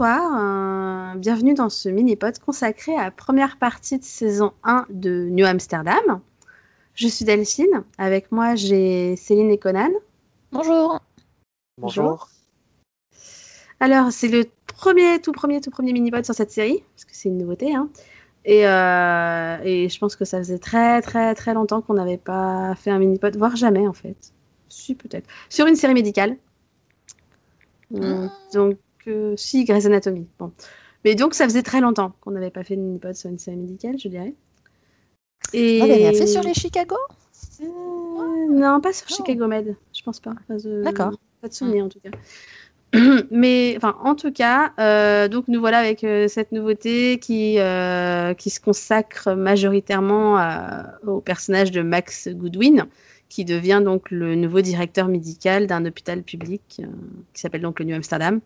Bonsoir. euh, bienvenue dans ce mini-pod consacré à la première partie de saison 1 de New Amsterdam. Je suis Delphine. Avec moi, j'ai Céline et Conan. Bonjour. Bonjour. Alors, c'est le premier, tout premier, tout premier mini-pod sur cette série, parce que c'est une nouveauté. hein. Et, euh, et je pense que ça faisait très, très, très longtemps qu'on n'avait pas fait un mini-pod, voire jamais en fait. Si, peut-être. Sur une série médicale. Euh, Donc, euh, si, Grey's Anatomy. Bon. Mais donc, ça faisait très longtemps qu'on n'avait pas fait de mini-pod sur une série médicale, je dirais. Et... On avait rien fait sur les Chicago? Euh, non, pas sur Oh. Chicago Med, je pense pas. Pas de- D'accord. Pas de souvenir en tout cas. Mais enfin, en tout cas, euh, donc nous voilà avec euh, cette nouveauté qui, euh, qui se consacre majoritairement à- au personnage de Max Goodwin, qui devient donc le nouveau directeur médical d'un hôpital public qui s'appelle donc le New Amsterdam.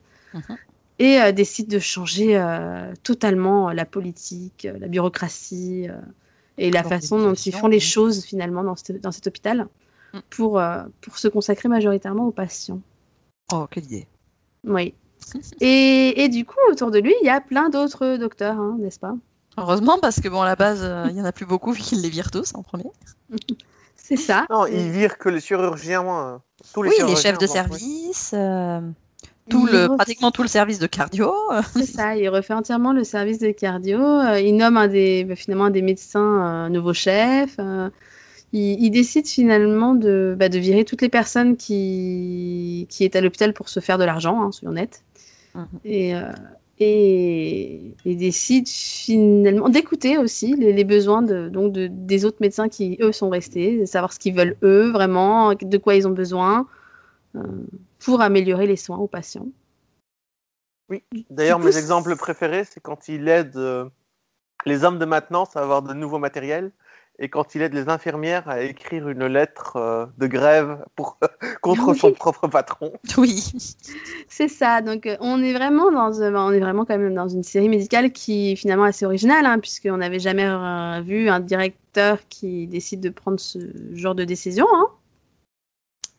Et euh, décide de changer euh, totalement la politique, euh, la bureaucratie euh, et la façon dont ils font les choses finalement dans, cet- dans cet hôpital Mm. pour, euh, pour se consacrer majoritairement aux patients. Oh, quelle idée. Oui. Et, et du coup, autour de lui, il y a plein d'autres docteurs, hein, n'est-ce pas? Heureusement, parce que bon, à la base, euh, il y en a plus beaucoup vu qu'ils les virent tous en premier. C'est ça. Non, ils virent que les chirurgiens, euh, tous les Oui, les chefs de service, euh, tout Il le, refait- pratiquement tout le service de cardio. C'est ça, il refait entièrement le service de cardio. euh, il nomme un des, bah, finalement un des médecins euh, nouveau chef. euh, il, il décide finalement de, bah, de virer toutes les personnes qui, qui est à l'hôpital pour se faire de l'argent, hein, soyons honnêtes. Mhm. Et, euh, et, et décide finalement d'écouter aussi les, les besoins de, donc de, des autres médecins qui, eux, sont restés, de savoir ce qu'ils veulent eux vraiment, de quoi ils ont besoin, euh, pour améliorer les soins aux patients. D'ailleurs, Du coup, mes exemples préférés, c'est quand il aide euh, les hommes de maintenance à avoir de nouveaux matériels et quand il aide les infirmières à écrire une lettre euh, de grève pour, contre Oui. son propre patron. Oui. C'est ça. Donc, euh, on est vraiment dans, euh, on est vraiment quand même dans une série médicale qui est finalement assez originale, hein, puisqu'on n'avait jamais euh, vu un directeur qui décide de prendre ce genre de décision, hein,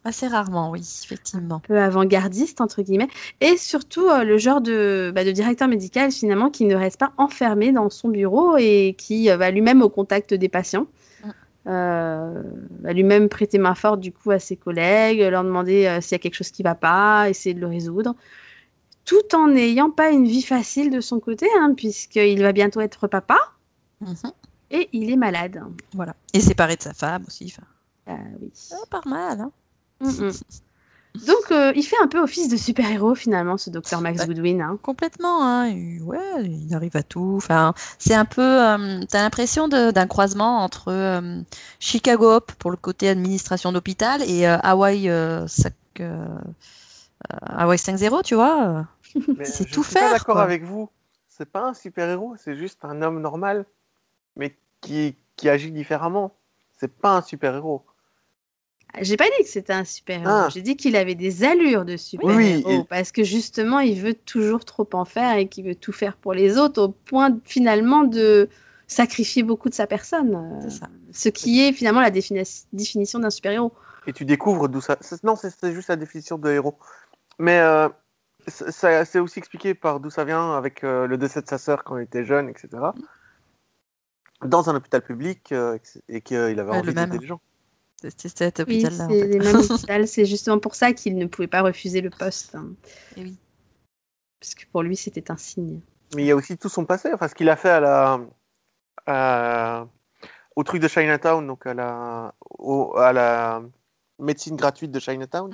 Assez rarement, oui, effectivement. un peu avant-gardiste entre guillemets, et surtout euh, le genre de, bah, de directeur médical finalement qui ne reste pas enfermé dans son bureau et qui euh, va lui-même au contact des patients. Mm. Euh, va lui-même prêter main forte du coup à ses collègues, leur demander s'il y a quelque chose qui va pas, essayer de le résoudre. tout en n'ayant pas une vie facile de son côté, hein, puisqu'il va bientôt être papa Mhm. et il est malade. Voilà. Et séparé de sa femme aussi. Ah oui. ah, pas mal. Hein. Mm, mm. Donc, euh, il fait un peu office de super-héros finalement, ce docteur Max. Goodwin. hein. Complètement, hein. Ouais, il arrive à tout. Enfin, c'est un peu, euh, t'as l'impression d'un croisement entre euh, Chicago Hop pour le côté administration d'hôpital et euh, Hawaii, euh, sac- euh, euh, Hawaii 5-0, tu vois. Mais C'est je tout suis pas faire, d'accord avec vous. C'est pas un super-héros, c'est juste un homme normal, mais qui, qui agit différemment. C'est pas un super-héros. J'ai pas dit que c'était un super-héros. Ah. J'ai dit qu'il avait des allures de super-héros. Oui, et- Parce que justement, il veut toujours trop en faire et qu'il veut tout faire pour les autres au point finalement de sacrifier beaucoup de sa personne. euh, C'est ça. Ce qui est finalement la défini- définition d'un super-héros. Et tu découvres d'où ça. Non, c'est juste la définition de héros. Mais euh, c'est- ça- c'est aussi expliqué par d'où ça vient avec euh, le décès de sa sœur quand il était jeune, etc. Dans un hôpital public euh, et qu'il avait envie d'aider les gens. C'est Oui, en c'est fait. les mêmes hôpitaux. C'est justement pour ça qu'il ne pouvait pas refuser le poste. hein. Et oui. Parce que pour lui, c'était un signe. Mais il y a aussi tout son passé, enfin ce qu'il a fait à la, à- au truc de Chinatown, donc à la, au- à la médecine gratuite de Chinatown.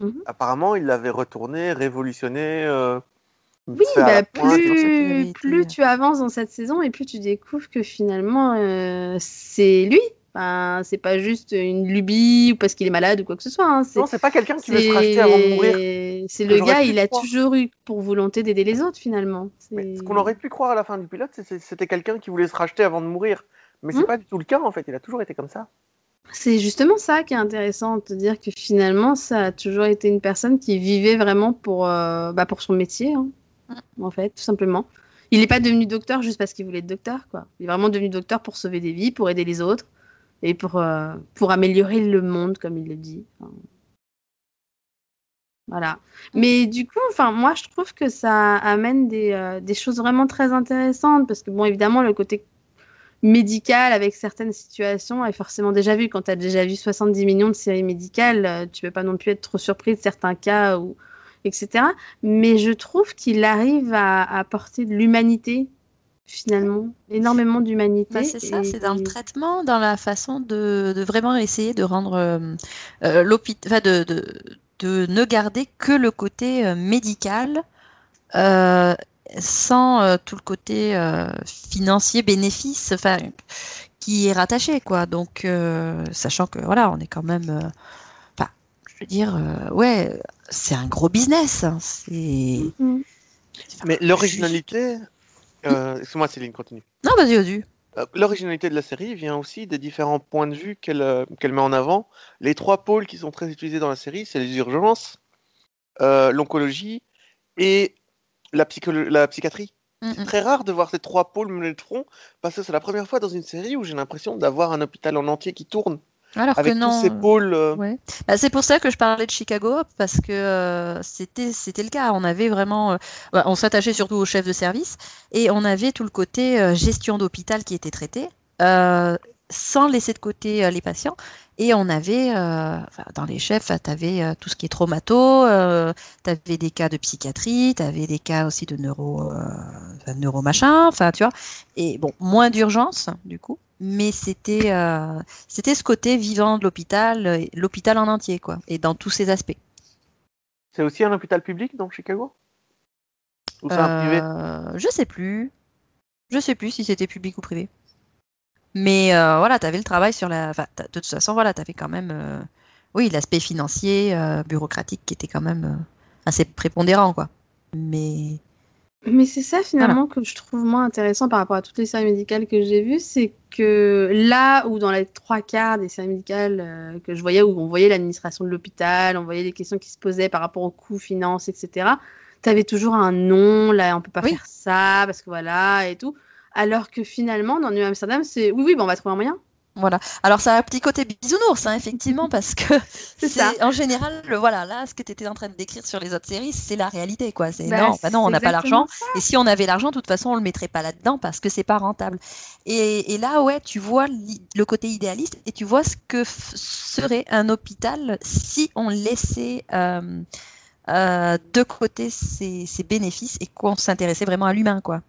Mhm. Apparemment, il l'avait retourné, révolutionné. euh, Oui, bah, plus, plus tu avances dans cette saison et plus tu découvres que finalement euh, c'est lui. Enfin, c'est pas juste une lubie ou parce qu'il est malade ou quoi que ce soit. hein. C'est Non, c'est pas quelqu'un qui veut se racheter avant de mourir. c'est- le gars, il a croire. toujours eu pour volonté d'aider les autres finalement. Mais ce qu'on aurait pu croire à la fin du pilote, c'était quelqu'un qui voulait se racheter avant de mourir. Mais c'est Hmm. pas du tout le cas en fait. Il a toujours été comme ça. C'est justement ça qui est intéressant, de te dire que finalement, ça a toujours été une personne qui vivait vraiment pour, euh, bah, pour son métier, hein, en fait, tout simplement. Il n'est pas devenu docteur juste parce qu'il voulait être docteur, quoi. Il est vraiment devenu docteur pour sauver des vies, pour aider les autres et pour, euh, pour améliorer le monde, comme il le dit. Voilà. Mais du coup, enfin, moi, je trouve que ça amène des, euh, des choses vraiment très intéressantes parce que, bon, évidemment, le côté médical avec certaines situations est forcément déjà vu. Quand tu as déjà vu 70 millions de séries médicales, euh, tu peux pas non plus être trop surpris de certains cas ou etc. Mais je trouve qu'il arrive à apporter de l'humanité finalement, énormément d'humanité. Bah, c'est ça, et- c'est dans le traitement, dans la façon de, de vraiment essayer de rendre euh, euh, l'hôpital, enfin de, de, de ne garder que le côté euh, médical euh, sans euh, tout le côté euh, financier, bénéfice, enfin qui est rattaché quoi. Donc euh, sachant que voilà, on est quand même, euh, enfin, je veux dire, euh, ouais, c'est un gros business. hein, c'est. Mhm. Mais l'originalité. Euh, Excuse-moi, Céline, continue. Non, vas-y, vas-y. Euh, L'originalité de la série vient aussi des différents points de vue qu'elle euh, qu'elle met en avant. Les trois pôles qui sont très utilisés dans la série, c'est les urgences, euh, l'oncologie et la, psychiatrie. C'est très rare de voir ces trois pôles mener de front parce que c'est la première fois dans une série où j'ai l'impression d'avoir un hôpital en entier qui tourne Alors avec que non. tous ces euh, pôles. euh, Ouais. Bah, c'est pour ça que je parlais de Chicago parce que euh, c'était c'était le cas. On avait vraiment, euh, bah, on s'attachait surtout au chef de service et on avait tout le côté euh, gestion d'hôpital qui était traité, euh, sans laisser de côté euh, les patients. Et on avait, euh, dans les chefs, tu avais tout ce qui est traumato, euh, tu avais des cas de psychiatrie, tu avais des cas aussi de neuro, euh, enfin, neuro machin, enfin tu vois. Et bon, moins d'urgence du coup, mais c'était euh, c'était ce côté vivant de l'hôpital, euh, l'hôpital en entier, quoi, et dans tous ses aspects. C'est aussi un hôpital public dans Chicago Ou c'est un privé? Euh, je sais plus. Je sais plus si c'était public ou privé. Mais euh, voilà, tu avais le travail sur la. enfin, de toute façon, voilà, tu avais quand même. euh, Oui, l'aspect financier, euh, bureaucratique qui était quand même assez prépondérant, quoi. Mais. Mais c'est ça finalement que je trouve moins intéressant par rapport à toutes les séries médicales que j'ai vues, c'est que là où dans les trois quarts des séries médicales que je voyais, où on voyait l'administration de l'hôpital, on voyait les questions qui se posaient par rapport aux coûts, finances, etc., tu avais toujours un non, là on peut pas Oui. faire ça, parce que voilà, et tout. Alors que finalement, dans New Amsterdam, c'est oui, oui, bon, on va trouver un moyen. Voilà. Alors, ça a un petit côté bisounours, hein, effectivement, parce que C'est ça. en général, le, voilà, là, ce que tu étais en train de décrire sur les autres séries, c'est la réalité, quoi. C'est Bah, non, bah non, on n'a pas l'argent. Et si on avait l'argent, de toute façon, on le mettrait pas là-dedans parce que c'est pas rentable. Et, et là, ouais, tu vois le côté idéaliste et tu vois ce que serait un hôpital si on laissait euh, euh, de côté ses, ses bénéfices et qu'on s'intéressait vraiment à l'humain, quoi.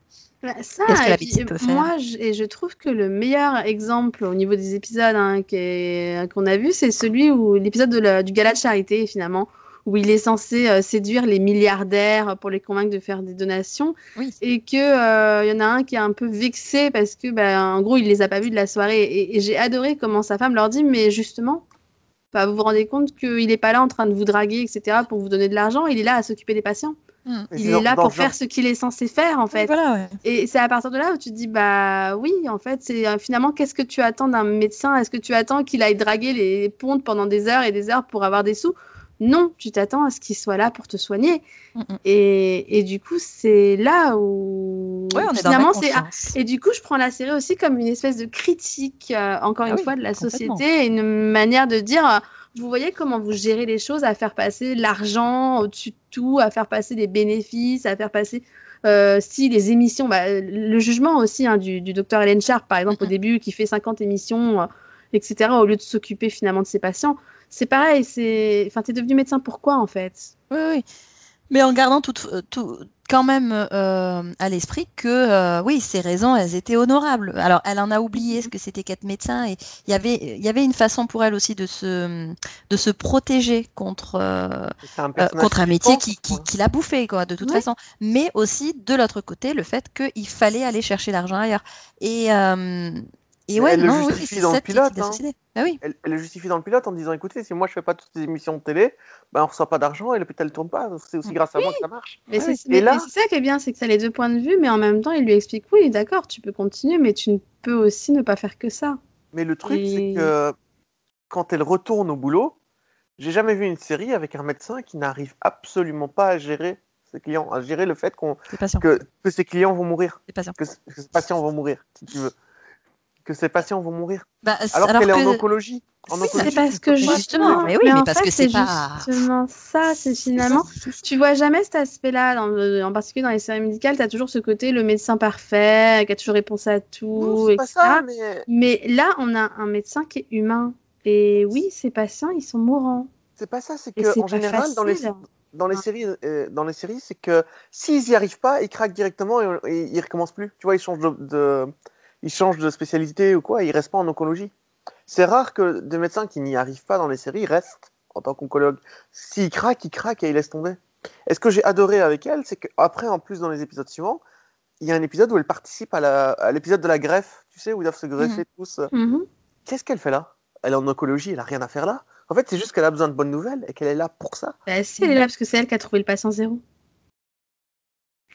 Bah, ça, Qu'est-ce que et la puis, médecine peut faire moi, je, et je trouve que le meilleur exemple au niveau des épisodes hein, qu'on a vu, c'est celui où l'épisode du gala de charité, finalement, où il est censé euh, séduire les milliardaires pour les convaincre de faire des donations, Oui. et que euh, y en a un qui est un peu vexé parce que, bah, en gros, il les a pas vus de la soirée. Et, et j'ai adoré comment sa femme leur dit, mais justement. bah, vous vous rendez compte qu'il n'est pas là en train de vous draguer, etc., pour vous donner de l'argent, il est là à s'occuper des patients. Et Il est là pour genre- faire ce qu'il est censé faire, en fait. Voilà, ouais. Et c'est à partir de là où tu te dis, bah oui, en fait, c'est euh, finalement, qu'est-ce que tu attends d'un médecin? Est-ce que tu attends qu'il aille draguer les pontes pendant des heures et des heures pour avoir des sous? Non, tu t'attends à ce qu'il soit là pour te soigner. Mm, mm. Et, et du coup, c'est là où Ouais, on est dans finalement, c'est. ah, et du coup, je prends la série aussi comme une espèce de critique, euh, encore Ah une oui, fois, de la société, et une manière de dire, euh, vous voyez comment vous gérez les choses, à faire passer l'argent au-dessus de tout, à faire passer des bénéfices, à faire passer euh, si les émissions, bah, le jugement aussi hein, du, du docteur Helen Sharp, par exemple, au début, qui fait 50 émissions, euh, etc., au lieu de s'occuper finalement de ses patients. C'est pareil, c'est, enfin, t'es devenu médecin pourquoi en fait? Oui, oui. Mais en gardant tout, euh, tout, quand même euh, à l'esprit que, euh, oui, ces raisons, elles étaient honorables. Alors, elle en a oublié ce que c'était qu'être médecin et il y avait, il y avait une façon pour elle aussi de se, de se protéger contre, euh, un contre un métier qui, qui, qui l'a bouffé, quoi, de toute façon. Mais aussi, de l'autre côté, le fait qu'il fallait aller chercher l'argent ailleurs. Et, euh, et ouais, elle le non, justifie dans le pilote, hein. oui. Elle, elle le justifie dans le pilote en disant écoutez, si moi je fais pas toutes ces émissions de télé, ben on reçoit pas d'argent et l'hôpital tourne pas. C'est aussi grâce à moi que ça marche. Mais Ah c'est là- ça qui est bien, c'est que ça a les deux points de vue, mais en même temps, il lui explique oui, d'accord, tu peux continuer, mais tu ne peux aussi ne pas faire que ça. Mais le truc, Et- c'est que quand elle retourne au boulot, j'ai jamais vu une série avec un médecin qui n'arrive absolument pas à gérer ses clients, à gérer le fait qu'on que, que ses clients vont mourir, que, que ses patients vont mourir, si tu veux. Que ses patients vont mourir. Bah, Alors, alors qu'elle est en que- oncologie. En Oui, oncologie, C'est parce que justement, mais oui, mais mais en parce fait, que c'est c'est pas- justement ça, c'est finalement. Tu vois jamais cet aspect-là, dans le- en particulier dans les séries médicales, tu as toujours ce côté le médecin parfait, qui a toujours réponse à Non, tout, c'est pas etc. ça, mais Mais là, on a un médecin qui est humain. Et oui, ces patients, ils sont mourants. c'est pas ça. C'est que en général, dans les facile. dans les Ouais. séries, euh, dans les séries, c'est que s'ils y arrivent pas, ils craquent directement et, et ils recommencent plus. Tu vois, ils changent de, de- ils changent de spécialité ou quoi, ils restent pas en oncologie. C'est rare que des médecins qui n'y arrivent pas dans les séries restent en tant qu'oncologue. S'ils craquent, ils craquent et ils laissent tomber. Et ce que j'ai adoré avec elle, c'est qu'après, en plus, dans les épisodes suivants, il y a un épisode où elle participe à l'épisode de la greffe, tu sais, où ils doivent se greffer tous. Mhm. Qu'est-ce qu'elle fait là? Elle est en oncologie, elle a rien à faire là? En fait, c'est juste qu'elle a besoin de bonnes nouvelles et qu'elle est là pour ça. Bah, si, elle est là parce que c'est elle qui a trouvé le patient zéro.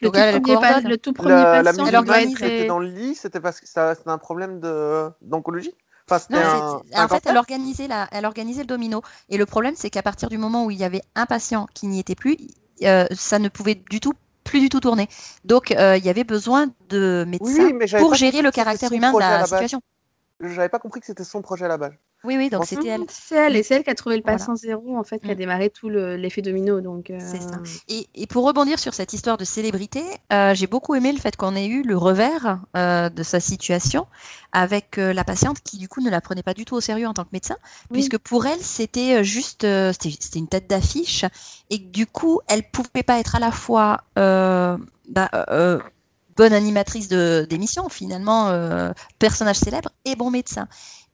Le Donc tout, premier, pa- coordonne. le tout premier La, la patient, organise, être qui était dans le lit, c'était parce que ça, c'était un problème d'oncologie. Enfin, c'était Non, un, c'est- en fait, elle organisait, la, elle organisait le domino. Et le problème, c'est qu'à partir du moment où il y avait un patient qui n'y était plus, euh, ça ne pouvait du tout, plus du tout tourner. Donc, euh, il y avait besoin de médecins oui, mais j'avais pour pas gérer le caractère humain de la la situation. J'avais pas compris que c'était son projet à la base. Oui, oui, donc c'était elle. C'est elle, et c'est elle qui a trouvé le Voilà. patient zéro, en fait, qui a Mm. démarré tout le- l'effet domino. Donc, euh, C'est ça. Et, et pour rebondir sur cette histoire de célébrité, euh, j'ai beaucoup aimé le fait qu'on ait eu le revers euh, de sa situation avec la patiente qui du coup ne la prenait pas du tout au sérieux en tant que médecin, Oui. puisque pour elle c'était juste c'était une tête d'affiche et du coup elle pouvait pas être à la fois bah, bonne animatrice d'émission finalement euh, personnage célèbre et bon médecin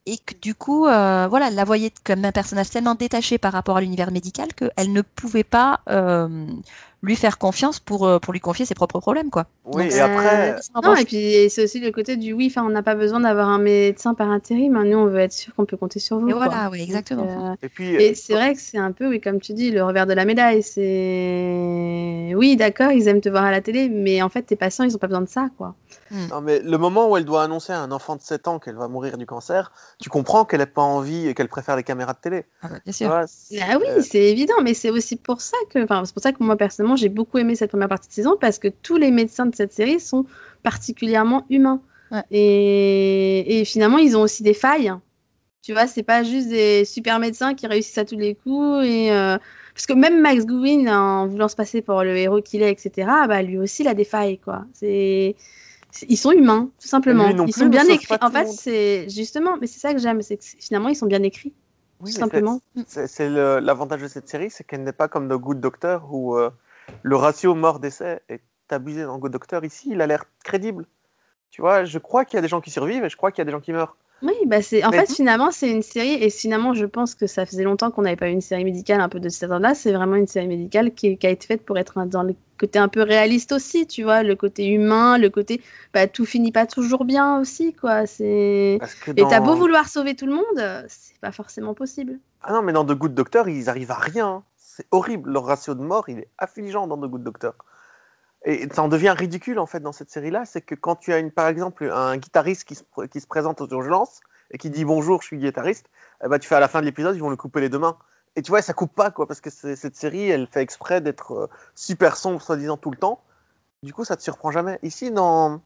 et que du coup, euh, voilà, elle la voyait comme un personnage tellement détaché par rapport à l'univers médical qu'elle ne pouvait pas euh, lui faire confiance pour, euh, pour lui confier ses propres problèmes, quoi. Oui, Donc, et après, Euh, Non, et puis c'est aussi le côté du oui, enfin, on n'a pas besoin d'avoir un médecin par intérim. hein, Nous, on veut être sûr qu'on peut compter sur vous. Et quoi. voilà, oui, exactement. Donc, euh, et puis, Et c'est vrai que c'est un peu, oui, comme tu dis, le revers de la médaille. C'est oui, d'accord, ils aiment te voir à la télé, mais en fait, tes patients, ils ont pas besoin de ça, quoi. non, mais le moment où elle doit annoncer à un enfant de 7 ans qu'elle va mourir du cancer, tu comprends qu'elle n'a pas envie et qu'elle préfère les caméras de télé. Ah bah, bien sûr. Ah oui, euh, c'est évident, mais c'est aussi pour ça que, enfin, c'est pour ça que moi personnellement, j'ai beaucoup aimé cette première partie de saison parce que tous les médecins de cette série sont particulièrement humains. Ouais. Et, et finalement, ils ont aussi des failles. Tu vois, c'est pas juste des super médecins qui réussissent à tous les coups. Et, euh, Parce que même Max Goodwin, en voulant se passer pour le héros qu'il est, etc., bah, lui aussi, il a des failles, quoi. C'est... Ils sont humains, tout simplement. Ils plus sont bien écrits. En fait, c'est justement, mais c'est ça que j'aime, c'est que finalement, ils sont bien écrits, oui, tout simplement. c'est- l'avantage de cette série, c'est qu'elle n'est pas comme The Good Doctor où euh, le ratio mort-décès est abusé dans Good Doctor. Ici, il a l'air crédible. Tu vois, je crois qu'il y a des gens qui survivent et je crois qu'il y a des gens qui meurent. Oui, bah c'est en fait finalement c'est une série et finalement je pense que ça faisait longtemps qu'on n'avait pas eu une série médicale un peu de cet ordre-là. C'est vraiment une série médicale qui, qui a été faite pour être dans le côté un peu réaliste aussi, tu vois, le côté humain, le côté bah tout finit pas toujours bien aussi quoi. C'est et t'as beau vouloir sauver tout le monde, c'est pas forcément possible. Ah non, mais dans The Good Doctor, ils arrivent à rien. C'est horrible. Leur ratio de mort, il est affligeant dans The Good Doctor. Et ça en devient ridicule en fait dans cette série-là, c'est que quand tu as une, par exemple un guitariste qui se, présente aux urgences et qui dit bonjour, je suis guitariste, eh ben, tu fais à la fin de l'épisode, ils vont lui couper les deux mains. Et tu vois, ça coupe pas quoi, parce que cette série, elle fait exprès d'être euh, super sombre soi-disant tout le temps. Du coup, ça te surprend jamais. Ici, dans,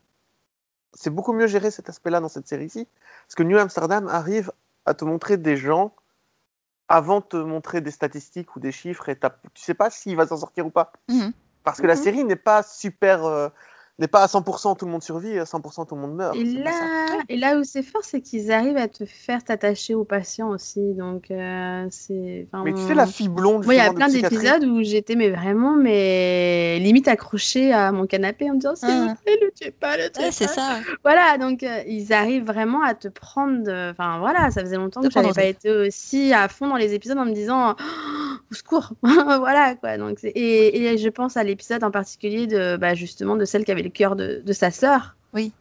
c'est beaucoup mieux géré cet aspect-là dans cette série-ci, parce que New Amsterdam arrive à te montrer des gens avant de te montrer des statistiques ou des chiffres et tu sais pas s'il va s'en sortir ou pas. Mhm. Parce que la Mhm. série n'est pas super, euh, n'est pas à 100% tout le monde survit et à 100% tout le monde meurt. Et là, et là où c'est fort, c'est qu'ils arrivent à te faire t'attacher aux patients aussi. Donc euh, c'est. enfin, Mais tu sais, la fille blonde, Moi, il y a plein d'épisodes où j'étais mais vraiment mais limite accrochée à mon canapé en me disant s'il Ah. vous plaît, le tuez pas, le tuez Ouais, c'est ça. Voilà, donc euh, ils arrivent vraiment à te prendre. de- Enfin voilà, ça faisait longtemps De que j'avais pas été aussi à fond dans les épisodes en me disant Oh, au secours. voilà quoi. Donc c'est- et, et je pense à l'épisode en particulier de bah, justement de celle qui avait le cœur de, de sa sœur. Oui.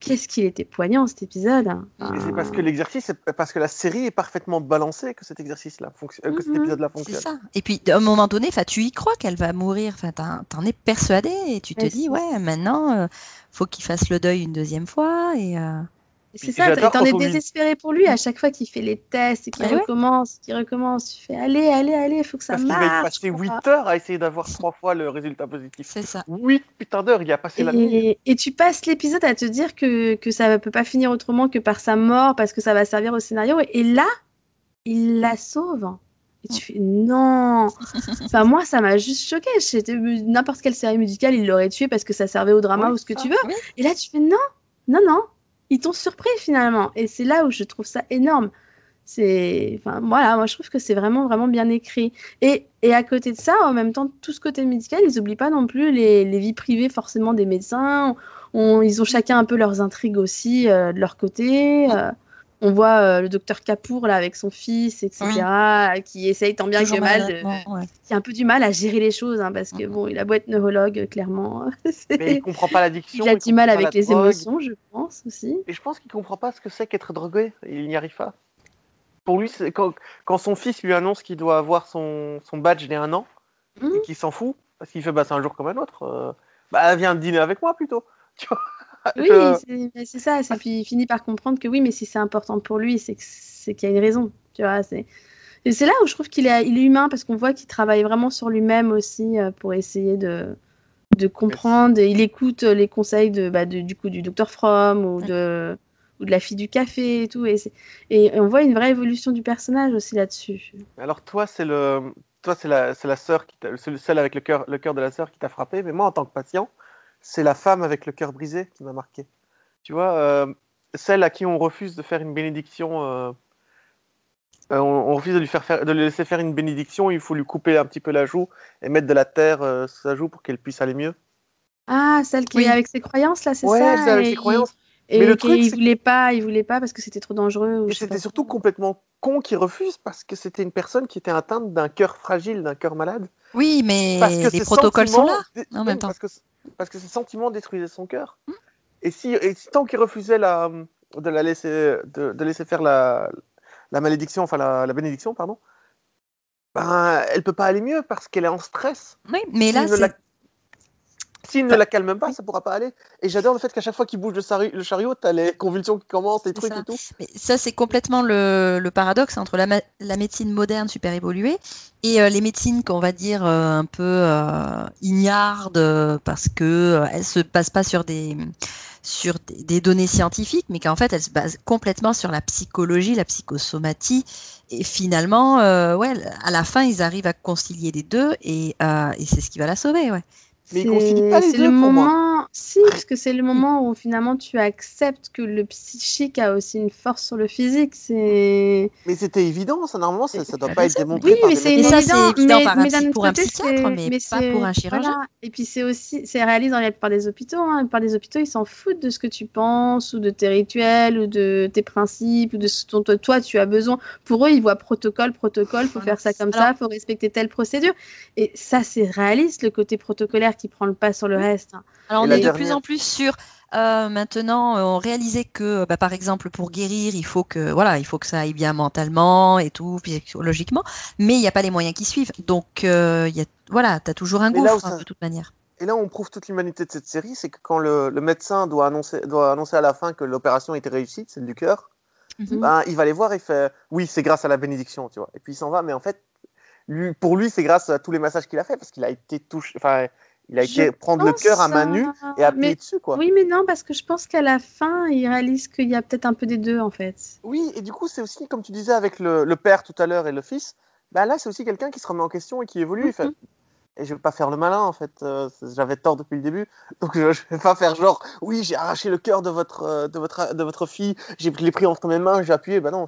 Qu'est-ce qu'il était poignant cet épisode. C'est parce que l'exercice, c'est parce que la série est parfaitement balancée que cet exercice-là fonctionne, que cet Mhm. épisode-là C'est fonctionne. ça. Et puis, à un moment donné, tu y crois qu'elle va mourir. Enfin, t'en t'en es persuadé et tu te dis, c'est- ouais, maintenant, euh, faut qu'il fasse le deuil une deuxième fois. Et, euh, C'est ça, t'en es désespéré pour lui à chaque fois qu'il fait les tests et qu'il Ah ouais. recommence, qu'il recommence. Tu fais allez, allez, allez, il faut que ça Parce qu'il va y marche. passer quoi. 8 heures à essayer d'avoir trois fois le résultat positif. C'est ça. 8 putain d'heures, il y a passé la nuit. Et, tu passes l'épisode à te dire que, que ça ne peut pas finir autrement que par sa mort parce que ça va servir au scénario. Et là, il la sauve. Et tu fais non. Enfin, moi, ça m'a juste choqué. C'était n'importe quelle série musicale, il l'aurait tué parce que ça servait au drama Oui, ou ce que ça, tu veux. oui. Et là, tu fais non, non, non. Ils t'ont surpris finalement. Et c'est là où je trouve ça énorme. C'est, voilà, moi je trouve que c'est vraiment, vraiment bien écrit. Et, et à côté de ça, en même temps, tout ce côté médical, ils n'oublient pas non plus les, vies privées forcément des médecins. Ils ont chacun un peu leurs intrigues aussi euh, de leur côté. Euh, on voit euh, le docteur Capour là avec son fils, etc., qui essaye tant bien Toujours que mal, de- ouais. qui a un peu du mal à gérer les choses, hein, parce que bon, il a beau être neurologue, euh, clairement. c'est- Mais il comprend pas l'addiction. il a du mal avec les drogue. émotions, je pense aussi. Et je pense qu'il comprend pas ce que c'est qu'être drogué. Il n'y arrive pas. Pour lui, c'est quand, quand son fils lui annonce qu'il doit avoir son, son badge dès un an, Mhm. et qu'il s'en fout, parce qu'il fait bah, c'est un jour comme un autre, euh, bah viens dîner avec moi plutôt. Tu vois Oui, Je- c'est ça. Et puis il finit par comprendre que oui, mais si c'est important pour lui, c'est qu'il y a une raison. Tu vois, c'est et c'est là où je trouve qu'il est, il est humain parce qu'on voit qu'il travaille vraiment sur lui-même aussi euh, pour essayer de, de comprendre. Et il écoute les conseils de, bah, de- du coup du docteur Fromm ou de, ou de la fille du café et tout. Et, on voit une vraie évolution du personnage aussi là-dessus. Alors toi, c'est le, toi c'est la, c'est la sœur qui, celle avec le cœur, le cœur de la sœur qui t'a frappé. Mais moi, en tant que patient, c'est la femme avec le cœur brisé qui m'a marqué. Tu vois, euh, celle à qui on refuse de faire une bénédiction. euh, euh, on, on refuse de lui faire, faire, de lui laisser faire une bénédiction. Il faut lui couper un petit peu la joue et mettre de la terre euh, sous sa joue pour qu'elle puisse aller mieux. Ah, celle qui Oui. est avec ses croyances là, c'est Ouais, ça. c'est avec et ses il- croyances. Et Mais le truc, c'est- voulait pas, il voulait pas parce que c'était trop dangereux. Et c'était surtout complètement con qu'il refuse parce que c'était une personne qui était atteinte d'un cœur fragile, d'un cœur malade. Oui, mais Parce que les protocoles sont là. en même temps. Parce que, parce que ses sentiments détruisaient son cœur. Hmm. Et, si, et si tant qu'il refusait la, de la laisser, de, de laisser faire la, la malédiction, enfin la, la bénédiction, pardon, ben, elle peut pas aller mieux parce qu'elle est en stress. Oui, mais là, la- S'il ne la calme pas, ça pourra pas aller. Et j'adore le fait qu'à chaque fois qu'il bouge le, le chariot, t'as les convulsions qui commencent, les trucs ça. et tout. Mais ça, c'est complètement le, le paradoxe entre la, médecine moderne super évoluée et euh, les médecines qu'on va dire euh, un peu euh, ignardes euh, parce que elles se basent pas sur des sur des, des données scientifiques, mais qu'en fait elles se basent complètement sur la psychologie, la psychosomatie. Et finalement, ouais, à la fin, ils arrivent à concilier les deux et, et c'est ce qui va la sauver, ouais. Mais il concilie pas les C'est deux le pour moi. Si, parce que c'est le moment où finalement tu acceptes que le psychique a aussi une force sur le physique. C'est Mais c'était évident, ça normalement, ça, ça doit pas être démontré oui, par mais des c'est Mais médecins. ça, c'est évident mais, par un mais psy- pour un côté, psychiatre, c'est- mais pas pour un chirurgien. voilà. Et puis c'est aussi, c'est réalisé dans la plupart des hôpitaux. Hein. La plupart des hôpitaux, ils s'en foutent de ce que tu penses ou de tes rituels ou de tes principes ou de ce dont toi tu as besoin. Pour eux, ils voient protocole, protocole, faut faire ça comme Alors- ça, faut respecter telle procédure. Et ça, c'est réaliste, le côté protocolaire qui prend le pas sur le reste. hein. Alors on de plus en plus sur euh, maintenant euh, on réalisait que bah, par exemple pour guérir il faut que voilà il faut que ça aille bien mentalement et tout psychologiquement mais il n'y a pas les moyens qui suivent donc euh, il y a voilà t'as toujours un gouffre hein, ça- de toute manière Et là, on prouve toute l'humanité de cette série, c'est que quand le, le médecin doit annoncer, doit annoncer à la fin que l'opération était réussie, celle du cœur, Mhm. ben, il va les voir et fait oui, c'est grâce à la bénédiction, tu vois. Et puis il s'en va, mais en fait, lui, pour lui, c'est grâce à tous les massages qu'il a fait parce qu'il a été touché, enfin, il a Je été prendre le cœur à main nue et appuyer mais- dessus, quoi. Oui, mais non, parce que je pense qu'à la fin, il réalise qu'il y a peut-être un peu des deux en fait. Oui, et du coup, c'est aussi, comme tu disais avec le, le père tout à l'heure et le fils, ben là, c'est aussi quelqu'un qui se remet en question et qui évolue. il fait, Mhm. et je vais pas faire le malin, en fait. euh, j'avais tort depuis le début. Donc, je, je vais pas faire genre, oui, j'ai arraché le cœur de votre, euh, de votre, de votre fille, j'ai pris les pris entre mes mains, j'ai appuyé. Ben non,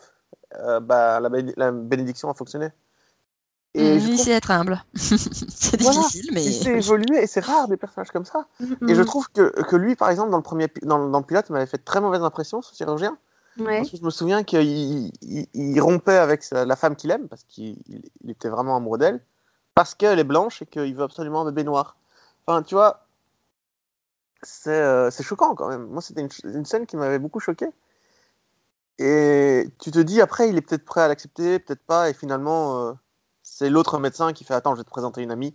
euh, bah, la bénédiction a fonctionné. Et il trouve sait être humble c'est Voilà, difficile mais qu'il sait évoluer et c'est rare des personnages comme ça. Et je trouve que, que lui, par exemple, dans le premier dans, dans le pilote, il m'avait fait très mauvaise impression, ce chirurgien. Ouais. Parce que je me souviens qu'il il, il rompait avec sa- la femme qu'il aime, parce qu'il il- il était vraiment amoureux d'elle, parce qu'elle est blanche et qu'il veut absolument un bébé noir. Enfin, tu vois, c'est euh, c'est choquant quand même. Moi, c'était une scène qui m'avait beaucoup choqué. Et tu te dis, après, il est peut-être prêt à l'accepter, peut-être pas, et finalement, euh, c'est l'autre médecin qui fait Attends, je vais te présenter une amie.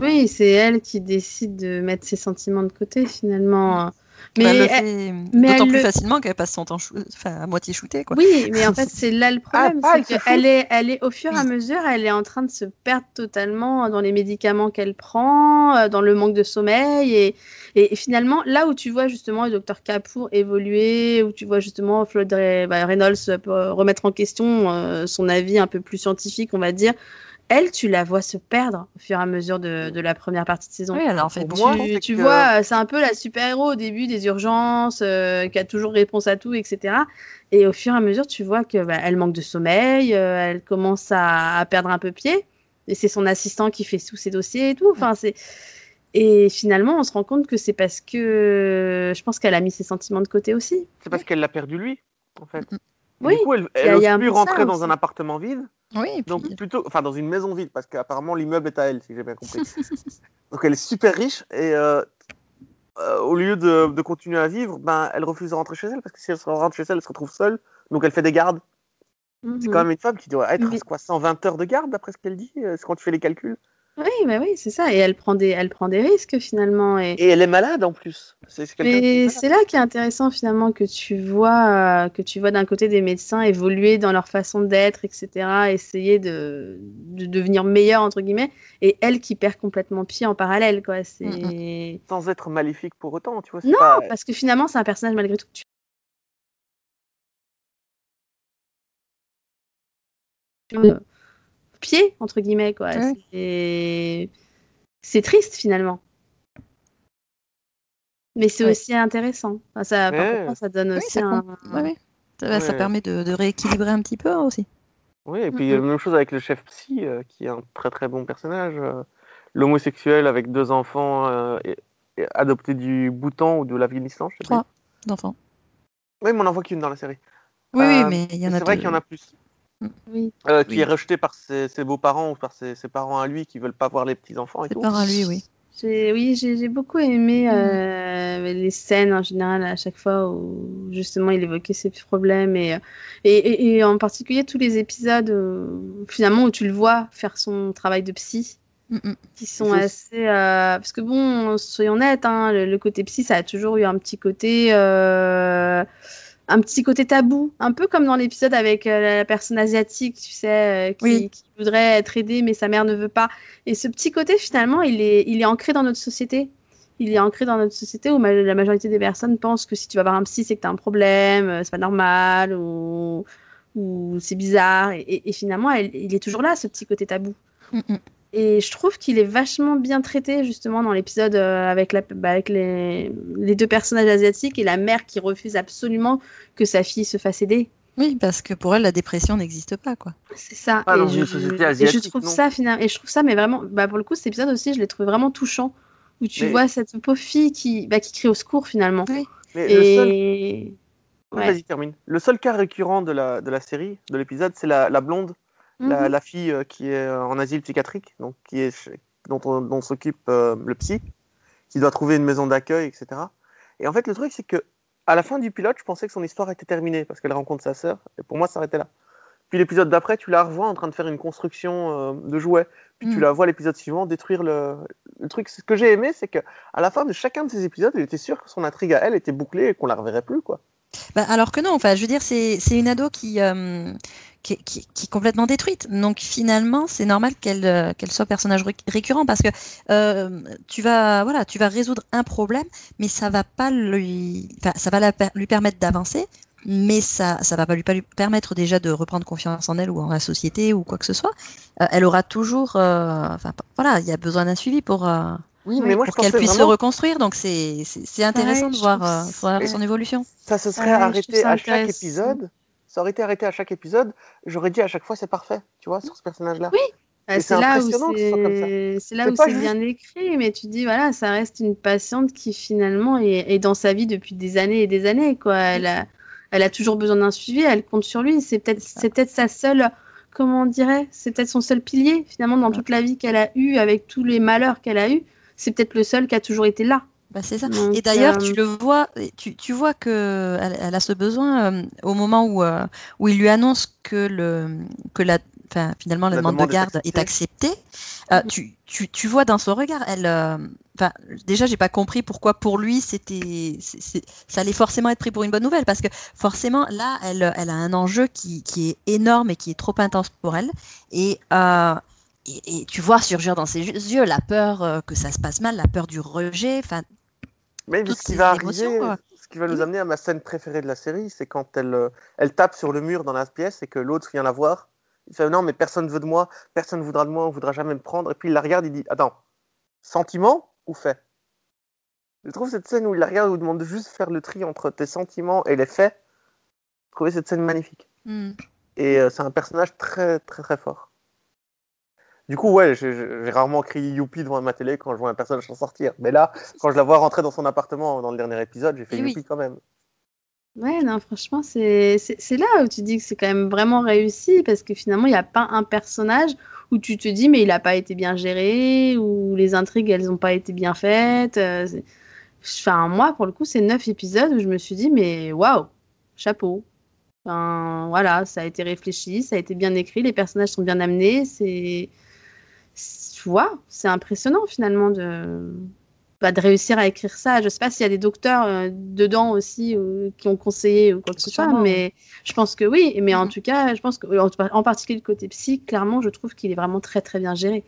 Oui, c'est elle qui décide de mettre ses sentiments de côté finalement. Mais Mais elle le elle- fait mais d'autant elle plus le- facilement qu'elle passe son temps chou- enfin, à moitié shootée, quoi. Oui, mais en fait, c'est là le problème. Ah, elle se fout. qu'elle est, elle est, au fur et à mesure, elle est en train de se perdre totalement dans les médicaments qu'elle prend, euh, dans le manque de sommeil. Et, et, et finalement, là où tu vois justement le docteur Capour évoluer, où tu vois justement Floyd Re- bah, Reynolds euh, remettre en question euh, son avis un peu plus scientifique, on va dire, elle, tu la vois se perdre au fur et à mesure de, de la première partie de saison. Oui, elle en fait beaucoup. moi, tu, tu que- vois, euh, c'est un peu la super-héros au début des urgences, euh, qui a toujours réponse à tout, etc. Et au fur et à mesure, tu vois que bah, elle manque de sommeil, euh, elle commence à, à perdre un peu pied. Et c'est son assistant qui fait tous ses dossiers et tout. Enfin, c'est et finalement, on se rend compte que c'est parce que je pense qu'elle a mis ses sentiments de côté aussi. C'est parce qu'elle l'a perdu lui, en fait. Mm, Oui, Du coup, elle, y a- elle y a plus rentrer dans aussi. un appartement vide, Oui, puis, donc plutôt, enfin dans une maison vide, parce qu'apparemment l'immeuble est à elle, si j'ai bien compris. donc elle est super riche et euh, euh, au lieu de, de continuer à vivre, ben elle refuse de rentrer chez elle parce que si elle se rentre chez elle, elle se retrouve seule, donc elle fait des gardes. C'est Mhm. quand même une femme qui doit être à quoi 120 heures de garde d'après ce qu'elle dit, euh, c'est quand tu fais les calculs? Oui, bah oui, c'est ça. Et elle prend des, elle prend des risques finalement. Et, Et elle est malade en plus. C'est c'est Mais là qui est intéressant finalement que tu vois euh, que tu vois d'un côté des médecins évoluer dans leur façon d'être, etc. Essayer de, de devenir meilleur entre guillemets, et elle qui perd complètement pied en parallèle quoi. C'est sans être maléfique pour autant, tu vois. non pas- parce que finalement c'est un personnage malgré tout que tu pied entre guillemets quoi. Ouais. C'est c'est triste finalement. Mais c'est Ouais. aussi intéressant. Enfin, ça, par Ouais. contre, ça donne Oui, aussi ça un. compte. Ouais, ouais. Ça, permet de, de rééquilibrer un petit peu aussi. Oui, et puis Mhm. la même chose avec le chef psy, euh, qui est un très très bon personnage. euh, L'homosexuel avec deux enfants euh, et- et adopté du Bhoutan ou de l'Afghanistan, je sais Trois d'enfants. Oui, mais on en voit qu'une dans la série. Oui, oui, Euh, mais il y en a C'est vrai qu'il y en a plus. Oui. Euh, qui Oui. est rejeté par ses, ses beaux-parents ou par ses, ses parents à lui qui veulent pas voir les petits-enfants et C'est tout. par à lui, oui. J'ai, oui, j'ai, beaucoup aimé euh, les scènes en général à chaque fois où justement il évoquait ses problèmes et, euh, et, et, et en particulier tous les épisodes où, finalement où tu le vois faire son travail de psy Mm, mm. qui sont assez euh, parce que bon soyons honnêtes hein, le, le côté psy ça a toujours eu un petit côté euh, un petit côté tabou un peu comme dans l'épisode avec euh, la personne asiatique tu sais euh, qui, Oui. qui voudrait être aidée mais sa mère ne veut pas et ce petit côté finalement il est il est ancré dans notre société il est ancré dans notre société où ma- la majorité des personnes pensent que si tu vas voir un psy c'est que tu as un problème euh, c'est pas normal ou ou c'est bizarre et, et- et finalement elle- il est toujours là ce petit côté tabou Mm, mm. Et je trouve qu'il est vachement bien traité justement dans l'épisode euh, avec, la, bah, avec les, les deux personnages asiatiques et la mère qui refuse absolument que sa fille se fasse aider. Oui, parce que pour elle, la dépression n'existe pas, quoi. C'est ça. Pas et, dans je, une société et je asiatique, trouve non. ça finalement, et je trouve ça, mais vraiment, bah, pour le coup, cet épisode aussi, je l'ai trouvé vraiment touchant, où tu Mais- vois cette pauvre fille qui, bah, qui crie au secours finalement. Mais le seul... Et ouais. Vas-y, termine. Le seul cas récurrent de la, de la série, de l'épisode, c'est la, la blonde, la, Mhm. la fille euh, qui est euh, en asile psychiatrique, donc qui est dont, on- dont s'occupe euh, le psy, qui doit trouver une maison d'accueil, etc. Et en fait, le truc, c'est que à la fin du pilote, je pensais que son histoire était terminée parce qu'elle rencontre sa sœur, et pour moi, ça s'arrêtait là. Puis l'épisode d'après, tu la revois en train de faire une construction euh, de jouets. Puis tu Mm. la vois l'épisode suivant détruire le, le truc. Ce que j'ai aimé, c'est que à la fin de chacun de ces épisodes, il était sûr que son intrigue à elle était bouclée et qu'on la reverrait plus, quoi. Bah, alors que non, enfin, je veux dire, c'est c'est une ado qui, euh, qui, qui- qui est complètement détruite. Donc finalement, c'est normal qu'elle euh, qu'elle soit personnage ré- récurrent parce que euh, tu vas voilà, tu vas résoudre un problème, mais ça va pas lui, ça va la lui permettre d'avancer, mais ça ça va pas lui, pas lui permettre déjà de reprendre confiance en elle ou en la société ou quoi que ce soit. Euh, elle aura toujours, euh, enfin voilà, il y a besoin d'un suivi pour euh, Oui, moi, pour qu'elle puisse se reconstruire. Donc c'est intéressant de voir, euh, son évolution. ça se serait Ouais, arrêté à chaque épisode. Ça aurait été arrêté à chaque épisode. J'aurais dit à chaque fois c'est parfait, tu vois, sur ce personnage-là. Oui. Bah, c'est là où ce c'est c'est juste- bien écrit, mais tu dis voilà, ça reste une patiente qui finalement est, est dans sa vie depuis des années et des années quoi. Elle a, elle a toujours besoin d'un suivi, elle compte sur lui. C'est peut-être c'est peut-être sa seule, comment on dirait, c'est peut-être son seul pilier finalement dans toute la vie qu'elle a eue avec tous les malheurs qu'elle a eus. C'est peut-être le seul qui a toujours été là. Bah, c'est ça. Donc, Et d'ailleurs, euh, tu le vois, tu, tu vois que elle, elle a ce besoin euh, au moment où, euh, où il lui annonce que le que la finalement la, demande, de garde est acceptée, euh, tu, tu, tu, vois dans son regard, elle, euh, enfin, déjà j'ai pas compris pourquoi pour lui c'était, ça allait forcément être pris pour une bonne nouvelle parce que forcément là, elle, elle a un enjeu qui, qui est énorme et qui est trop intense pour elle et euh, et, et, tu vois surgir dans ses yeux la peur que ça se passe mal, la peur du rejet, enfin. Mais ce qui va arriver, ce qui va nous amener à ma scène préférée de la série, c'est quand elle, elle tape sur le mur dans la pièce et que l'autre vient la voir il fait non, mais personne ne veut de moi, personne ne voudra de moi, on ne voudra jamais me prendre. Et puis il la regarde, il dit attends, sentiment ou fait? Je trouve cette scène où il la regarde, où il demande de juste faire le tri entre tes sentiments et les faits. Je trouvais cette scène magnifique. Mm. Et euh, c'est un personnage très, très, très fort. Du coup, ouais, j'ai rarement crié youpi devant ma télé quand je vois un personnage s'en sortir. Mais là, quand je la vois rentrer dans son appartement dans le dernier épisode, j'ai fait youpi quand même. Ouais, non, franchement, c'est là où tu dis que c'est quand même vraiment réussi parce que finalement, il n'y a pas un personnage où tu te dis, mais il n'a pas été bien géré ou les intrigues, elles n'ont pas été bien faites. Euh, enfin, moi, pour le coup, c'est neuf épisodes où je me suis dit, mais waouh, chapeau. Enfin, voilà, ça a été réfléchi, ça a été bien écrit, les personnages sont bien amenés. C'est. Tu vois, c'est impressionnant finalement de de réussir à écrire ça. Je sais pas s'il y a des docteurs euh, dedans aussi euh, qui ont conseillé ou quoi que ce soit, mais je pense que oui. Mais en mm-hmm. tout cas, je pense que en, particulier le côté psy, clairement, je trouve qu'il est vraiment très très bien géré.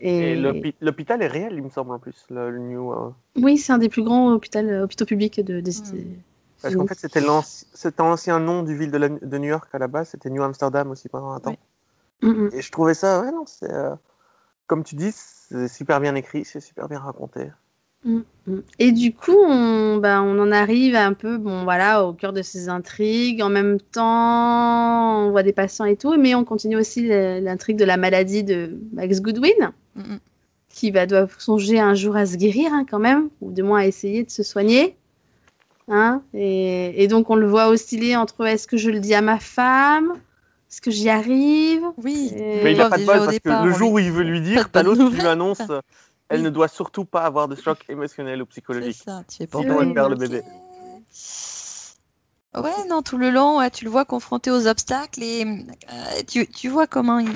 Et, l'hôpital est réel, il me semble en plus, le, New. Euh. Oui, c'est un des plus grands hôpitaux, hôpitaux publics de, des. Mm. Parce qu'en fait, c'était l'ancien nom du ville de, New York à la base, c'était New Amsterdam aussi pendant un temps. Et je trouvais ça, ouais, non, c'est. Comme tu dis, c'est super bien écrit, c'est super bien raconté. Mm, mm. Et du coup, on, bah, on en arrive un peu, bon voilà, au cœur de ces intrigues. En même temps, on voit des patients et tout, mais on continue aussi l'intrigue de la maladie de Max Goodwin, mm, qui va doit songer un jour à se guérir hein, quand même, ou du moins à essayer de se soigner. Hein et, et, donc on le voit osciller entre est-ce que je le dis à ma femme, est-ce que j'y arrive Oui. Mais il n'a pas de bol parce que le jour où il veut lui dire, t'as l'autre qui lui annonce elle ne doit surtout pas avoir de choc émotionnel ou psychologique. C'est ça, tu es pour Sinon, elle perd le bébé. Ouais, non, tout le long, tu le vois confronté aux obstacles et euh, tu, tu, vois comment il...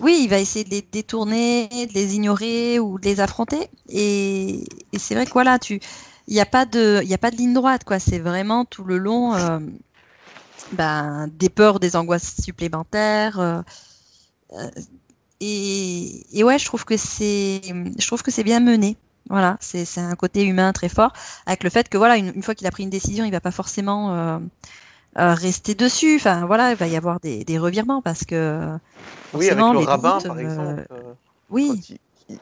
Oui, il va essayer de les détourner, de les ignorer ou de les affronter. Et, et c'est vrai que voilà, tu... il n'y a, pas de... il a pas de ligne droite, quoi. C'est vraiment tout le long euh, ben, des peurs, des angoisses supplémentaires. Euh, euh et, ouais, je trouve que c'est, je trouve que c'est bien mené. Voilà, c'est un côté humain très fort, avec le fait que voilà, une, fois qu'il a pris une décision, il va pas forcément euh, euh, rester dessus. Enfin voilà, il va y avoir des, des revirements parce que oui, avec le rabbin par euh, exemple. oui. Il,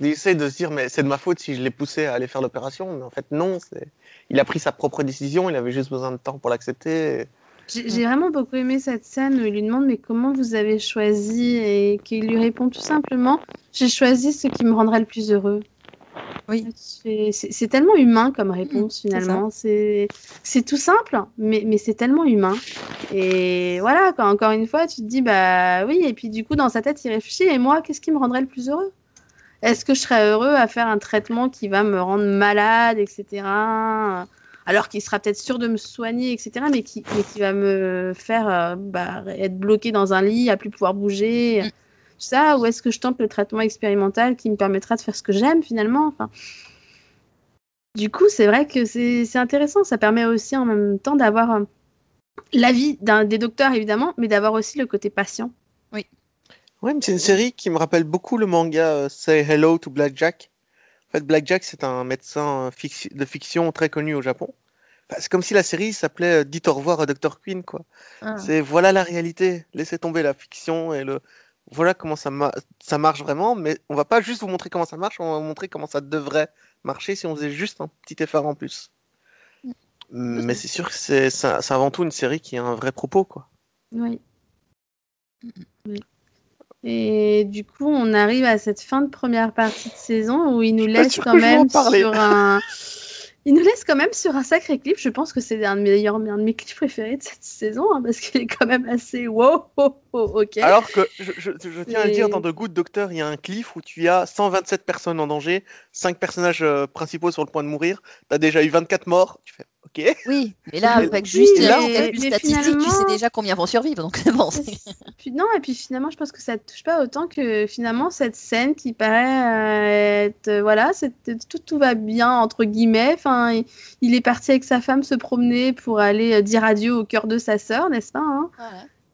il, essaie de se dire mais c'est de ma faute si je l'ai poussé à aller faire l'opération, mais en fait non, il a pris sa propre décision, il avait juste besoin de temps pour l'accepter. J'ai vraiment beaucoup aimé cette scène où il lui demande mais comment vous avez choisi? Et qu'il lui répond tout simplement j'ai choisi ce qui me rendrait le plus heureux. Oui. C'est tellement humain comme réponse finalement. C'est tout simple, mais, mais c'est tellement humain. Et voilà, quand, encore une fois, tu te dis bah oui, et puis du coup dans sa tête il réfléchit et moi qu'est-ce qui me rendrait le plus heureux? Est-ce que je serais heureux à faire un traitement qui va me rendre malade, etc alors qu'il sera peut-être sûr de me soigner, etc., mais qui, qui va me faire euh, bah, être bloqué dans un lit, à plus pouvoir bouger, mm. ça, ou est-ce que je tente le traitement expérimental qui me permettra de faire ce que j'aime finalement? Enfin, Du coup, c'est vrai que c'est intéressant, ça permet aussi en même temps d'avoir euh, l'avis des docteurs, évidemment, mais d'avoir aussi le côté patient. Oui. Ouais, c'est une série qui me rappelle beaucoup le manga euh, Say Hello to Blackjack en fait, Blackjack, c'est un médecin de fiction très connu au Japon. c'est comme si la série s'appelait euh, Dites au revoir à Dr. Queen, quoi. Ah. C'est voilà la réalité. Laissez tomber la fiction et le voilà comment ça, ça marche vraiment. Mais on va pas juste vous montrer comment ça marche, on va vous montrer comment ça devrait marcher si on faisait juste un petit effort en plus. Mm. Mais c'est sûr que c'est avant tout une série qui a un vrai propos, quoi. Oui. oui. Et du coup, on arrive à cette fin de première partie de saison où il nous laisse quand même sur un. Il nous laisse quand même sur un sacré clip. Je pense que c'est un de mes un de mes clips préférés de cette saison hein, parce qu'il est quand même assez wow, ok. Alors que je, tiens à dire, dans The Good Doctor, il y a un cliff où tu as 127 personnes en danger, 5 personnages euh, principaux sur le point de mourir. Tu as déjà eu 24 morts. Tu fais ok. Oui, mais là, avec juste oui, mais- calcul mais statistique, tu sais déjà combien vont survivre. Donc, bon, Puis non, et puis finalement, je pense que ça te touche pas autant que finalement cette scène qui paraît euh, être, euh, voilà, c'est tout, tout va bien entre guillemets. Enfin, il, il est parti avec sa femme se promener pour aller euh, dire adieu au cœur de sa sœur, n'est-ce pas hein?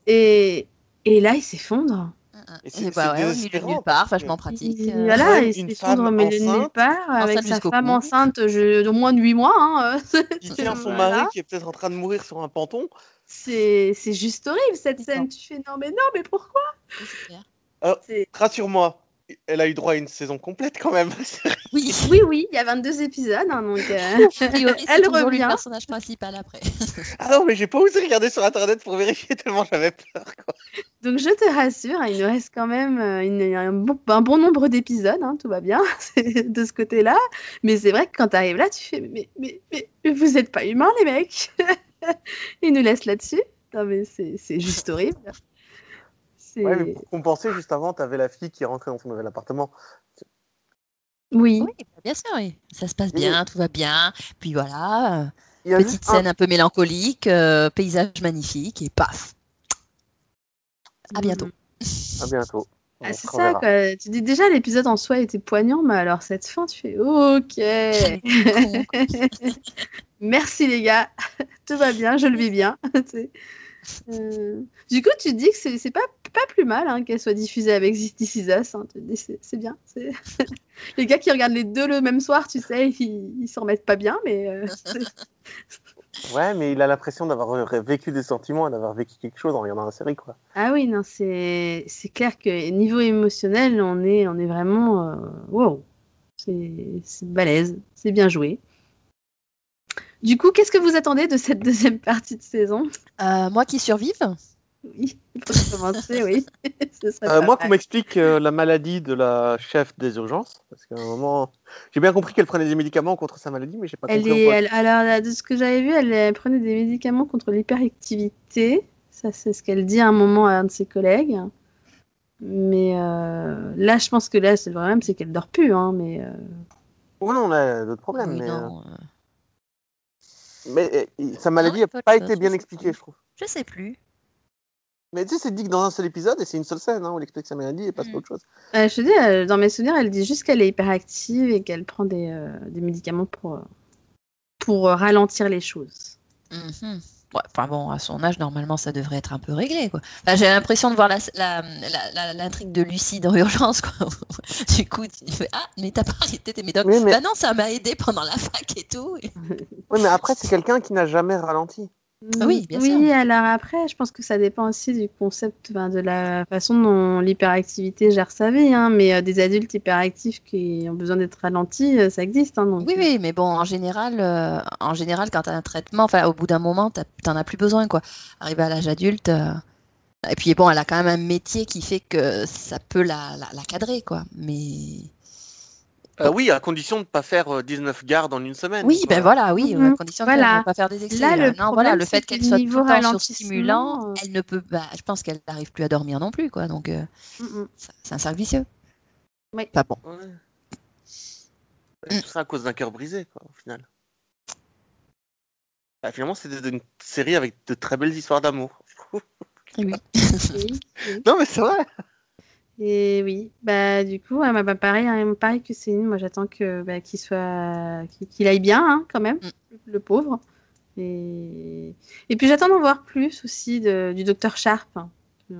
Et, et là, il s'effondre. Et Et c'est bah c'est ouais, au milieu de nulle part, vachement pratique. Euh, voilà, au femme milieu de nulle enceinte, part avec sa jusqu'au femme enceinte je- d'au moins de 8 mois. hein, euh, Il tient son Voilà. mari qui est peut-être en train de mourir sur un panton. C'est c'est juste horrible cette scène. Tu fais non, mais non, mais pourquoi? C'est- Rassure-moi, elle a eu droit à une saison complète quand même. Oui, Oui, oui, il y a 22 épisodes, hein, donc euh, priori, Elle revient. le personnage principal après. ah non, mais j'ai pas osé regarder sur internet pour vérifier tellement j'avais peur. Quoi. Donc je te rassure, il nous reste quand même euh, une- un, bon, un bon nombre d'épisodes, hein, tout va bien de ce côté-là. Mais c'est vrai que quand tu arrives là, tu fais mais, mais, mais, mais vous n'êtes pas humains les mecs Ils nous laissent là-dessus. Non mais c'est juste horrible. C'est- Ouais, mais pour compenser, juste avant, t'avais la fille qui est rentrée dans son nouvel appartement. Oui. Oui, bah, bien sûr, oui. Ça se passe bien, tout va bien. Puis voilà, Il y a petite un- scène un peu mélancolique, euh, paysage magnifique, et paf. À bientôt. À bientôt. Ah, c'est ça, quoi. Tu dis déjà l'épisode en soi était poignant, mais alors cette fin, tu fais OK. Merci les gars, tout va bien, je le vis bien. Euh, Du coup, tu te dis que c'est pas, pas plus mal hein, qu'elle soit diffusée avec This Is Us. hein. C'est bien. les gars qui regardent les deux le même soir, tu sais, ils s'en remettent pas bien, mais euh, Ouais, mais il a l'impression d'avoir vécu des sentiments d'avoir vécu quelque chose en regardant la série, quoi. ah oui, non, c'est c'est clair que niveau émotionnel, on est, on est vraiment. euh, Wow, c'est c'est balèze, c'est bien joué. Du coup, qu'est-ce que vous attendez de cette deuxième partie de saison? Euh, moi qui survive, Oui, pour commencer, oui. Euh, moi, qu'on m'explique euh, la maladie de la chef des urgences, parce qu'à un moment, j'ai bien compris qu'elle prenait des médicaments contre sa maladie, mais j'ai pas Elle compris. est, quoi. elle- alors, là, de ce que j'avais vu, elle, elle prenait des médicaments contre l'hyperactivité. Ça, c'est ce qu'elle dit à un moment à un de ses collègues. Mais euh, là, je pense que là, c'est le problème, c'est qu'elle dort plus. Hein, mais euh, Ouais, non, on a d'autres problèmes, oui, mais, non, mais euh, sa maladie n'a a pas été bien expliquée, je trouve. je sais plus. Mais tu sais, c'est dit que dans un seul épisode, et c'est une seule scène, hein, où elle explique sa maladie et passe Mm. à autre chose. euh, je te dis, euh, dans mes souvenirs, elle dit juste qu'elle est hyperactive et qu'elle prend des, euh, des médicaments pour, euh, pour euh, ralentir les choses. Mhm. Ouais, enfin bon, à son âge, normalement, ça devrait être un peu réglé, quoi. Enfin, j'ai l'impression de voir la- la- la- la- l'intrigue de Lucie dans Urgence, quoi. du coup, tu fais Ah, mais t'as pas arrêté tes médocs. Oui, mais- Bah non, ça m'a aidé pendant la fac et tout. Oui, mais après, c'est quelqu'un qui n'a jamais ralenti. Ah oui, bien oui, sûr. alors après, je pense que ça dépend aussi du concept, enfin, de la façon dont l'hyperactivité gère sa vie. hein, mais euh, des adultes hyperactifs qui ont besoin d'être ralentis, euh, ça existe. hein, donc, Oui, euh, oui, mais bon, en général, en général, quand t'as un traitement, enfin, au bout d'un moment, t'as- t'en as plus besoin, quoi. Arrivé à l'âge adulte. Et puis bon, elle a quand même un métier qui fait que ça peut la, la, la cadrer, quoi. Mais Euh, oui, à condition de ne pas faire euh, 19 gardes en une semaine. oui, quoi. ben voilà, oui, Mhm. à condition Voilà. de ne pas faire des excès. Là, le non, voilà, le c'est fait que qu'elle soit tout le temps sur stimulant, euh, elle ne peut, bah, je pense qu'elle n'arrive plus à dormir non plus, quoi. Donc, euh, mm, ça- c'est un cercle vicieux. Oui. Pas bon. Ouais. Mm. Tout ça à cause d'un cœur brisé, quoi, au final. Bah, finalement, c'était une série avec de très belles histoires d'amour. Oui. Non, mais c'est vrai. Et oui, bah du coup, ouais, bah, bah, pareil, hein, pareil que Céline, moi j'attends que bah, qu'il soit, qu'il aille bien hein, quand même, Mm. le pauvre. Et, et puis j'attends d'en voir plus aussi de- du docteur Sharp. hein. Euh,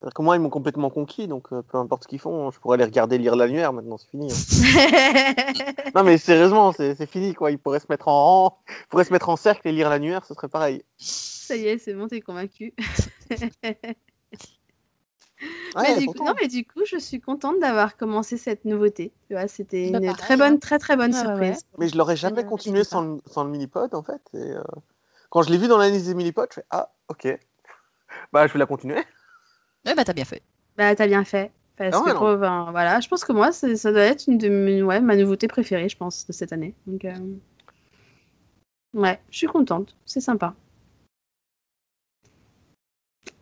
Parce que moi, ils m'ont complètement conquis, donc euh, peu importe ce qu'ils font, je pourrais les regarder lire l'annuaire maintenant, c'est fini. hein. non, mais sérieusement, c'est c'est fini, quoi. Ils pourraient se mettre en rang, ils pourraient se mettre en cercle et lire l'annuaire, ce serait pareil. Ça y est, c'est bon, t'es convaincu. Ouais, mais du coup, non, mais du coup, je suis contente d'avoir commencé cette nouveauté. C'était Bah, une pareil, très bonne, hein. très très bonne Ouais, ouais, surprise. Mais je l'aurais jamais Euh, continué sans le, sans le mini-pod, en fait. Et, euh, quand je l'ai vu dans la liste des mini-pods, je fais Ah, ok. Bah, je vais la continuer. Ouais, bah, t'as bien fait. Bah, t'as bien fait. Parce Ah ouais, que non. pour- ben, voilà, je pense que moi, c'est- ça doit être une de mes- ouais, ma nouveauté préférée, je pense, de cette année. Donc, euh, ouais, je suis contente. C'est sympa.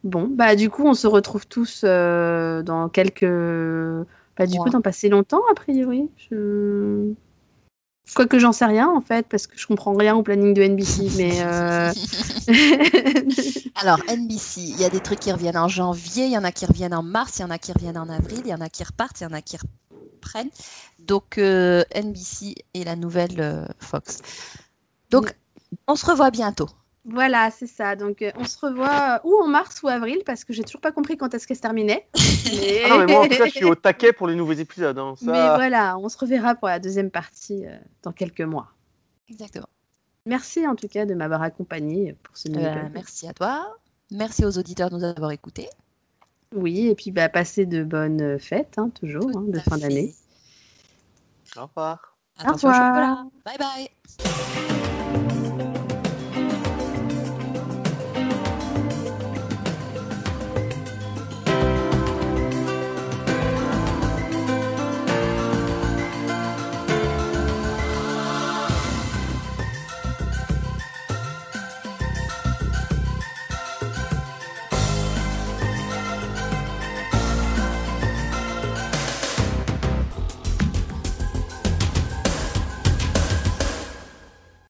Bon, bah du coup, on se retrouve tous euh, dans quelques... Bah du coup, dans pas si longtemps, a priori. Je... Quoique j'en sais rien en fait, parce que je comprends rien au planning de NBC, mais. euh, Alors, NBC, il y a des trucs qui reviennent en janvier, il y en a qui reviennent en mars, il y en a qui reviennent en avril, il y en a qui repartent, il y en a qui reprennent. Donc, euh, NBC et la nouvelle Fox. Donc, on se revoit bientôt. Voilà, c'est ça. Donc, euh, on se revoit euh, ou en mars ou avril, parce que j'ai toujours pas compris quand est-ce qu'elle se terminait. Mais... Ah non, mais moi, en tout cas, je suis au taquet pour les nouveaux épisodes. hein. Ça- Mais voilà, on se reverra pour la deuxième partie euh, dans quelques mois. Exactement. Merci en tout cas de m'avoir accompagné pour ce mini Euh, merci à toi. Merci aux auditeurs de nous avoir écoutés. Oui, et puis bah, passer de bonnes fêtes, hein, toujours, hein, de fin d'année. Au revoir. Attention au revoir. chocolat. Bye bye.